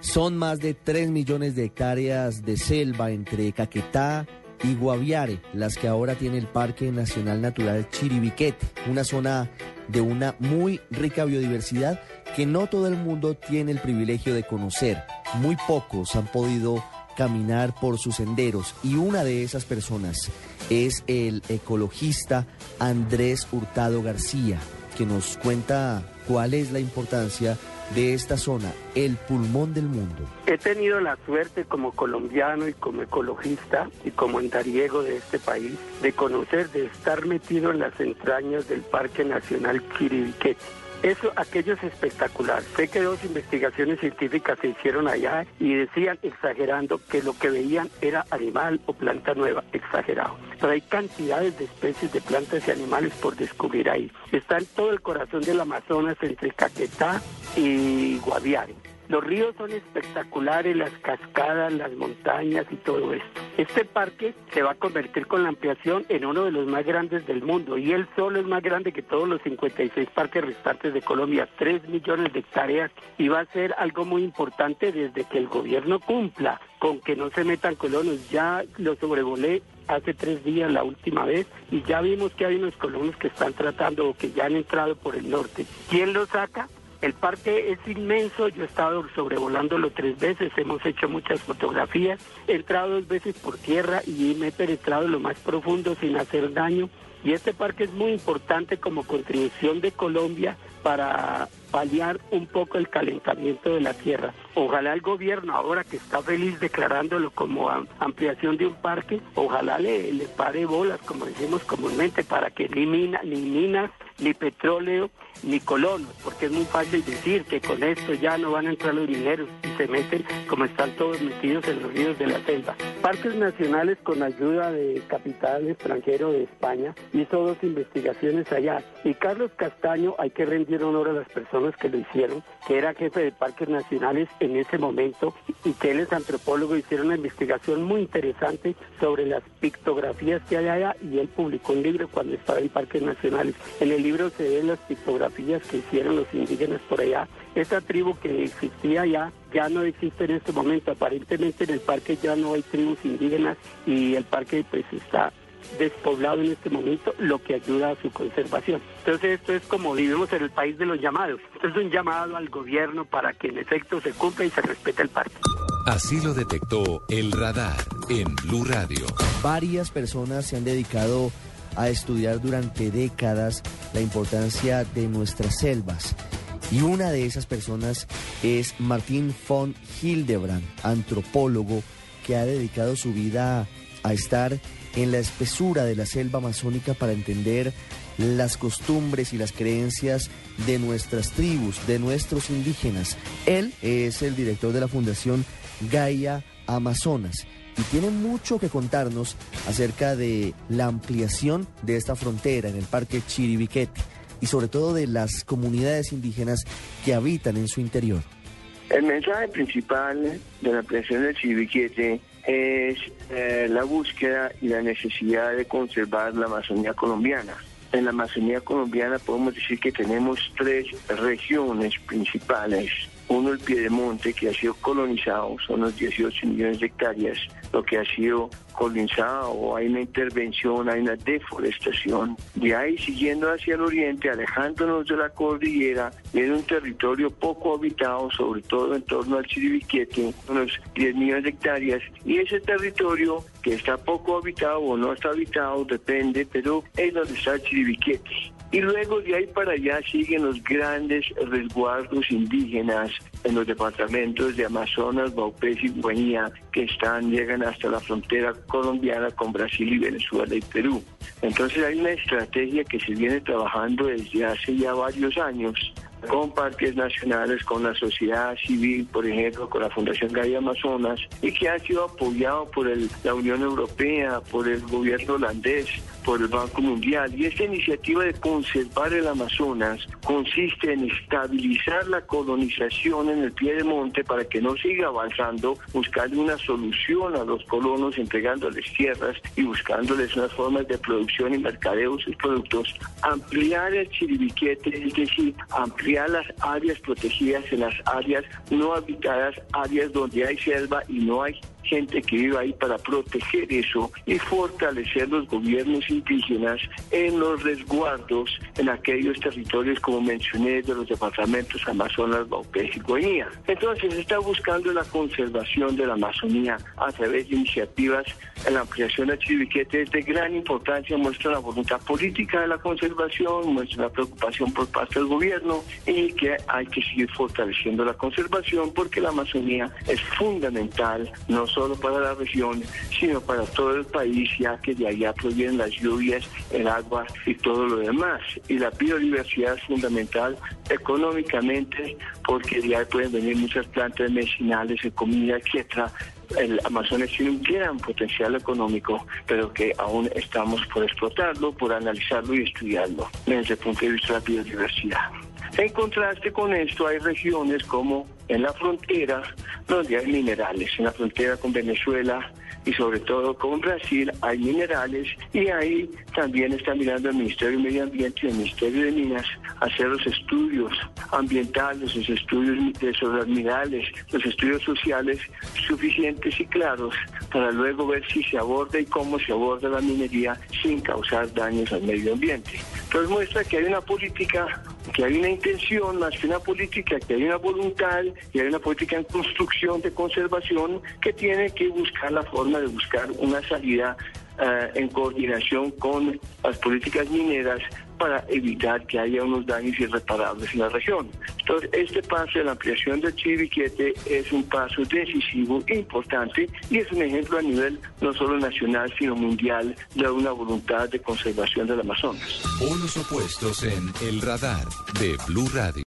Son más de 3 millones de hectáreas de selva entre Caquetá y Guaviare, las que ahora tiene el Parque Nacional Natural Chiribiquete, una zona de una muy rica biodiversidad que no todo el mundo tiene el privilegio de conocer. Muy pocos han podido caminar por sus senderos y una de esas personas es el ecologista Andrés Hurtado García, que nos cuenta cuál es la importancia de esta zona, el pulmón del mundo. He tenido la suerte como colombiano y como ecologista y como andariego de este país de conocer, de estar metido en las entrañas del Parque Nacional Quiribiquete. Eso, aquello es espectacular. Sé que dos investigaciones científicas se hicieron allá y decían, exagerando, que lo que veían era animal o planta nueva, exagerado. Pero hay cantidades de especies de plantas y animales por descubrir ahí. Está en todo el corazón del Amazonas, entre Caquetá y Guaviare. Los ríos son espectaculares, las cascadas, las montañas y todo esto. Este parque se va a convertir con la ampliación en uno de los más grandes del mundo y él solo es más grande que todos los 56 parques restantes de Colombia, 3 millones de hectáreas y va a ser algo muy importante desde que el gobierno cumpla con que no se metan colonos. Ya lo sobrevolé hace tres días la última vez y ya vimos que hay unos colonos que están tratando o que ya han entrado por el norte. ¿Quién lo saca? El parque es inmenso, yo he estado sobrevolándolo tres veces, hemos hecho muchas fotografías, he entrado dos veces por tierra y me he penetrado lo más profundo sin hacer daño. Y este parque es muy importante como contribución de Colombia para paliar un poco el calentamiento de la tierra. Ojalá el gobierno, ahora que está feliz declarándolo como ampliación de un parque, ojalá le, le pare bolas, como decimos comúnmente, para que ni, mina, ni petróleo, ni colonos, porque es muy fácil decir que con esto ya no van a entrar los dineros y se meten como están todos metidos en los ríos de la selva. Parques nacionales con ayuda de capital extranjero de España hizo dos investigaciones allá y Carlos Castaño, hay que rendir honor a las personas que lo hicieron, que era jefe de parques nacionales en ese momento y que él es antropólogo, hicieron una investigación muy interesante sobre las pictografías que hay allá y él publicó un libro cuando estaba en parques nacionales. En el libro se ven las pictografías que hicieron los indígenas por allá. Esa tribu que existía allá ya no existe en este momento. Aparentemente en el parque ya no hay tribus indígenas y el parque pues está despoblado en este momento, lo que ayuda a su conservación. Entonces esto es como vivimos en el país de los llamados. Esto es un llamado al gobierno para que en efecto se cumpla y se respete el parque. Así lo detectó el radar en Blue Radio. Varias personas se han dedicado a estudiar durante décadas la importancia de nuestras selvas. Y una de esas personas es Martín von Hildebrand, antropólogo que ha dedicado su vida a estar en la espesura de la selva amazónica para entender las costumbres y las creencias de nuestras tribus, de nuestros indígenas. Él es el director de la Fundación Gaia Amazonas y tiene mucho que contarnos acerca de la ampliación de esta frontera en el Parque Chiribiquete y sobre todo de las comunidades indígenas que habitan en su interior. El mensaje principal de la ampliación del Chiribiquete es eh, la búsqueda y la necesidad de conservar la Amazonía colombiana. En la Amazonía colombiana podemos decir que tenemos tres regiones principales uno, el Piedemonte, que ha sido colonizado, son los 18 millones de hectáreas, lo que ha sido colonizado, hay una intervención, hay una deforestación. De ahí, siguiendo hacia el oriente, alejándonos de la cordillera, viene un territorio poco habitado, sobre todo en torno al Chiribiquete, unos 10 millones de hectáreas, y ese territorio que está poco habitado o no está habitado, depende, pero es donde está el Chiribiquete. Y luego de ahí para allá siguen los grandes resguardos indígenas en los departamentos de Amazonas, Baupés y Guañía, que están, llegan hasta la frontera colombiana con Brasil y Venezuela y Perú. Entonces hay una estrategia que se viene trabajando desde hace ya varios años con parques nacionales, con la sociedad civil, por ejemplo, con la Fundación Gaia Amazonas, y que ha sido apoyado por el, la Unión Europea, por el gobierno holandés, por el Banco Mundial. Y esta iniciativa de conservar el Amazonas consiste en estabilizar la colonización en el pie de monte para que no siga avanzando, buscarle una solución a los colonos, entregándoles tierras y buscándoles unas formas de producción y mercadeo de sus productos, ampliar el chiribiquete, es decir, ampliar las áreas protegidas en las áreas no habitadas, áreas donde hay selva y no hay gente que vive ahí para proteger eso y fortalecer los gobiernos indígenas en los resguardos en aquellos territorios, como mencioné, de los departamentos Amazonas, Baupés y Guainía. Entonces está buscando la conservación de la Amazonía a través de iniciativas en la ampliación de Chiribiquete es de gran importancia, muestra la voluntad política de la conservación, muestra la preocupación por parte del gobierno y que hay que seguir fortaleciendo la conservación porque la Amazonía es fundamental, no solo para la región, sino para todo el país, ya que de allá provienen las lluvias, el agua y todo lo demás. Y la biodiversidad es fundamental económicamente porque de ahí pueden venir muchas plantas medicinales, de comida, etcétera. El Amazonas tiene un gran potencial económico, pero que aún estamos por explotarlo, por analizarlo y estudiarlo desde el punto de vista de la biodiversidad. En contraste con esto, hay regiones como en la frontera, donde hay minerales. En la frontera con Venezuela y sobre todo con Brasil hay minerales y ahí también está mirando el Ministerio de Medio Ambiente y el Ministerio de Minas hacer los estudios ambientales, los estudios de los minerales, los estudios sociales suficientes y claros para luego ver si se aborda y cómo se aborda la minería sin causar daños al medio ambiente. Entonces muestra que hay una política que hay una intención más que una política, que hay una voluntad y hay una política en construcción de conservación que tiene que buscar la forma de buscar una salida eh, en coordinación con las políticas mineras para evitar que haya unos daños irreparables en la región. Entonces, este paso de la ampliación del Chiribiquete es un paso decisivo, importante, y es un ejemplo a nivel no solo nacional, sino mundial de una voluntad de conservación del Amazonas. Polos opuestos en El Radar de Blue Radio.